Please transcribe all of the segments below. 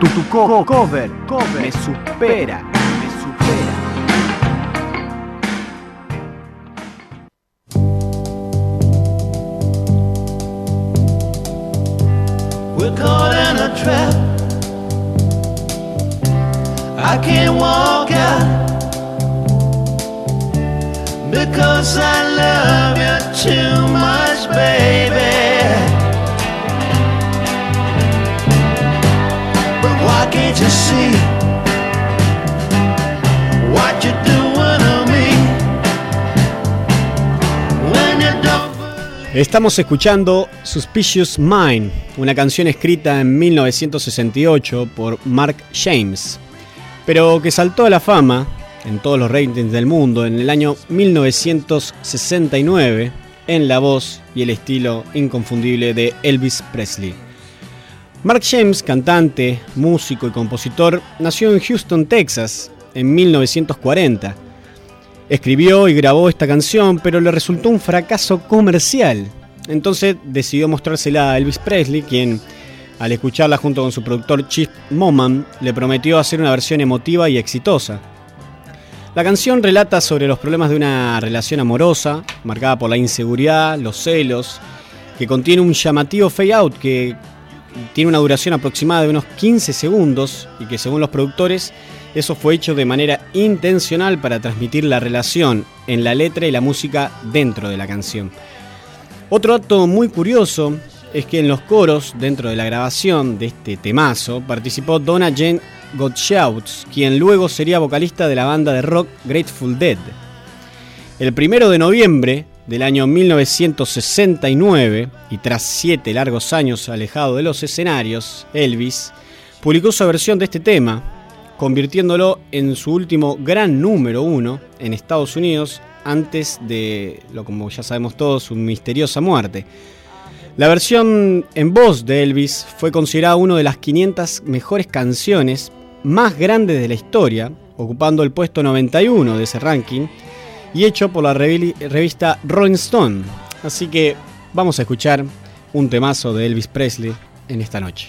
Tu, tu co- cover, cover me supera, me supera. We're caught in a trap. I can't walk out because I love you too Estamos escuchando Suspicious Mind, una canción escrita en 1968 por Mark James, pero que saltó a la fama en todos los ratings del mundo en el año 1969 en la voz y el estilo inconfundible de Elvis Presley. Mark James, cantante, músico y compositor, nació en Houston, Texas, en 1940. Escribió y grabó esta canción, pero le resultó un fracaso comercial. Entonces decidió mostrársela a Elvis Presley, quien, al escucharla junto con su productor Chip Moman, le prometió hacer una versión emotiva y exitosa. La canción relata sobre los problemas de una relación amorosa, marcada por la inseguridad, los celos, que contiene un llamativo fade out que tiene una duración aproximada de unos 15 segundos y que según los productores eso fue hecho de manera intencional para transmitir la relación en la letra y la música dentro de la canción. Otro dato muy curioso es que en los coros dentro de la grabación de este temazo participó Donna Jane Gottschalk, quien luego sería vocalista de la banda de rock Grateful Dead. El primero de noviembre del año 1969, y tras siete largos años alejado de los escenarios, Elvis publicó su versión de este tema, convirtiéndolo en su último gran número uno en Estados Unidos antes de, lo como ya sabemos todos, su misteriosa muerte. La versión en voz de Elvis fue considerada una de las 500 mejores canciones más grandes de la historia, ocupando el puesto 91 de ese ranking y hecho por la revi- revista Rolling Stone. Así que vamos a escuchar un temazo de Elvis Presley en esta noche.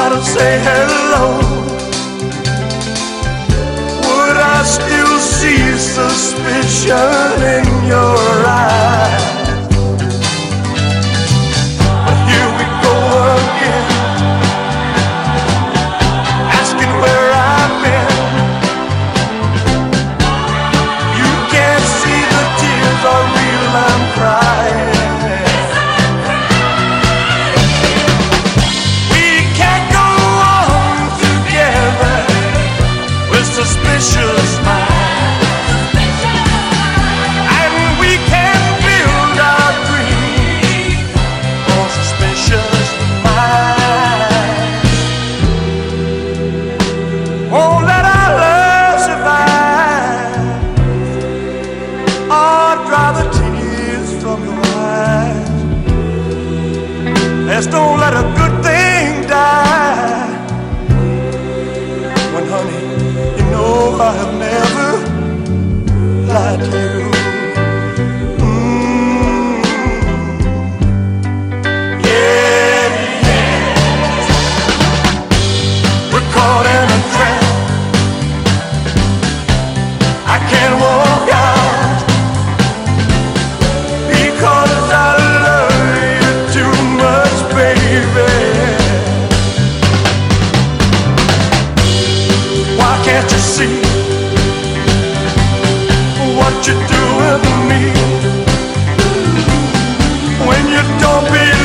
by to say hello, would I still see suspicion in your eyes? Just don't let her go. can't you see what you're doing to me when you don't believe?